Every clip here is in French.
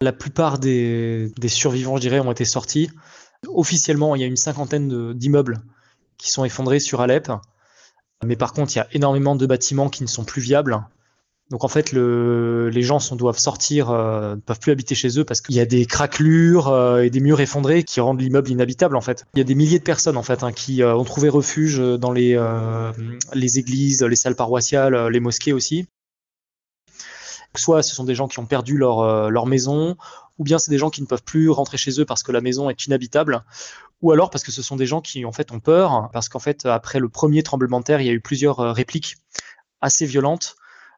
La plupart des, survivants, je dirais, ont été sortis. Officiellement, il y a une cinquantaine d'immeubles qui sont effondrés sur Alep. Mais par contre, il y a énormément de bâtiments qui ne sont plus viables. Donc en fait, le, les gens doivent sortir, euh, ne peuvent plus habiter chez eux parce qu'il y a des craquelures euh, et des murs effondrés qui rendent l'immeuble inhabitable en fait. Il y a des milliers de personnes en fait hein, qui euh, ont trouvé refuge dans les, les églises, les salles paroissiales, les mosquées aussi. Soit ce sont des gens qui ont perdu leur, leur maison, ou bien c'est des gens qui ne peuvent plus rentrer chez eux parce que la maison est inhabitable, ou alors parce que ce sont des gens qui en fait ont peur parce qu'en fait après le premier tremblement de terre, il y a eu plusieurs répliques assez violentes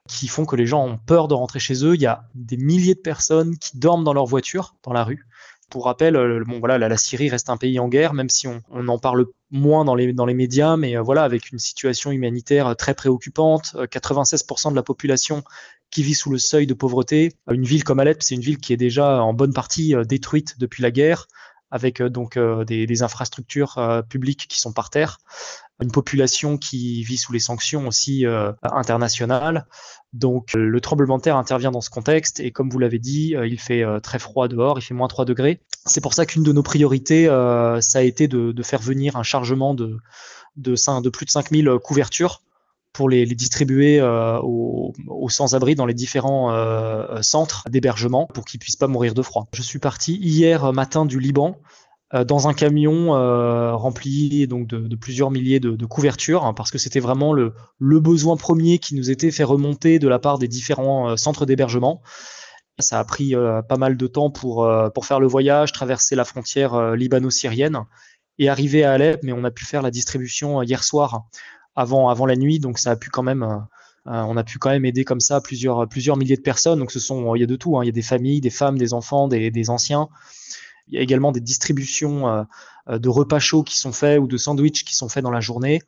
qui font que les gens ont peur de rentrer chez eux. Il y a des milliers de personnes qui dorment dans leur voiture, dans la rue. Pour rappel, euh, bon, voilà, la, Syrie reste un pays en guerre, même si on, en parle moins dans les, médias, mais euh, voilà, avec une situation humanitaire très préoccupante, 96% euh, de la population qui vit sous le seuil de pauvreté. Une ville comme Alep, c'est une ville qui est déjà en bonne partie détruite depuis la guerre, avec donc des, infrastructures publiques qui sont par terre une population qui vit sous les sanctions aussi euh, internationales. Donc euh, le tremblement de terre intervient dans ce contexte et comme vous l'avez dit, euh, il fait très froid dehors, il fait moins 3 degrés. C'est pour ça qu'une de nos priorités, ça a été de, faire venir un chargement de, de, de plus de 5000 couvertures pour les, distribuer aux, sans-abri dans les différents centres d'hébergement pour qu'ils puissent pas mourir de froid. Je suis parti hier matin du Liban euh, dans un camion euh, rempli donc de, plusieurs milliers de, couvertures, hein, parce que c'était vraiment le, besoin premier qui nous était fait remonter de la part des différents euh, centres d'hébergement. Ça a pris pas mal de temps pour, pour faire le voyage, traverser la frontière libano-syrienne et arriver à Alep, mais on a pu faire la distribution hier soir avant, avant la nuit, donc ça a pu quand même on a pu quand même aider comme ça plusieurs, plusieurs milliers de personnes. Donc ce sont, il y a de tout. Hein. Il y a des familles, des femmes, des enfants, des, des anciens. Il y a également des distributions euh, euh, de repas chauds qui sont faits ou de sandwichs qui sont faits dans la journée.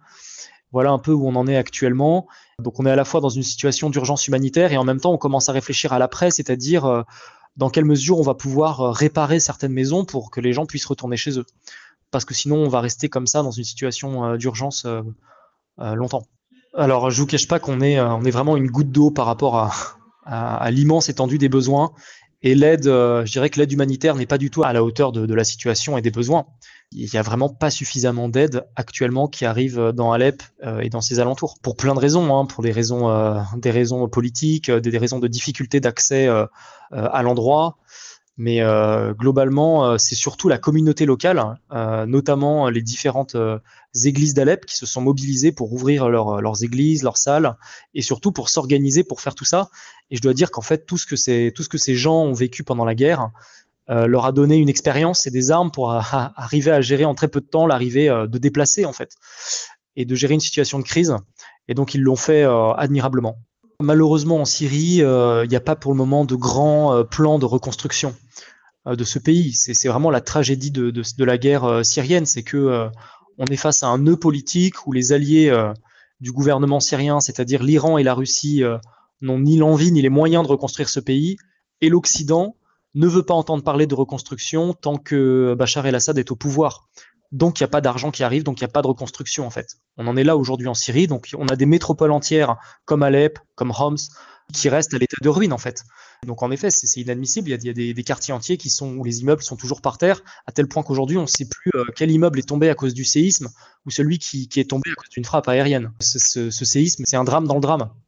Voilà un peu où on en est actuellement. Donc on est à la fois dans une situation d'urgence humanitaire et en même temps on commence à réfléchir à l'après, c'est-à-dire euh, dans quelle mesure on va pouvoir réparer certaines maisons pour que les gens puissent retourner chez eux. Parce que sinon on va rester comme ça dans une situation d'urgence longtemps. Alors je vous cache pas qu'on est, est vraiment une goutte d'eau par rapport à, l'immense étendue des besoins et l'aide, euh, je dirais que l'aide humanitaire n'est pas du tout à la hauteur de, la situation et des besoins. Il n'y a vraiment pas suffisamment d'aide actuellement qui arrive dans Alep euh, et dans ses alentours. Pour plein de raisons, hein, pour des raisons, euh, des raisons politiques, des, raisons de difficulté d'accès à l'endroit, mais euh, globalement, euh, c'est surtout la communauté locale, euh, notamment les différentes églises d'Alep qui se sont mobilisées pour ouvrir leurs églises, leurs salles, et surtout pour s'organiser pour faire tout ça. Et je dois dire qu'en fait, tout ce que, ces gens ont vécu pendant la guerre leur a donné une expérience et des armes pour arriver à gérer en très peu de temps l'arrivée de déplacer en fait, et de gérer une situation de crise. Et donc ils l'ont fait admirablement. Malheureusement, en Syrie, il euh, n'y a pas pour le moment de grands euh, plans de reconstruction euh, de ce pays. C'est vraiment la tragédie de, la guerre syrienne, c'est que on est face à un nœud politique où les alliés du gouvernement syrien, c'est-à-dire l'Iran et la Russie, n'ont ni l'envie ni les moyens de reconstruire ce pays, et l'Occident ne veut pas entendre parler de reconstruction tant que Bachar el-Assad est au pouvoir. Donc il n'y a pas d'argent qui arrive, donc il n'y a pas de reconstruction en fait. On en est là aujourd'hui en Syrie, donc on a des métropoles entières comme Alep, comme Homs, qui restent à l'état de ruine en fait. Donc en effet, c'est inadmissible. Il y a, des, quartiers entiers qui sont où les immeubles sont toujours par terre, à tel point qu'aujourd'hui on ne sait plus euh, quel immeuble est tombé à cause du séisme ou celui qui, est tombé à cause d'une frappe aérienne. Ce, ce séisme, c'est un drame dans le drame.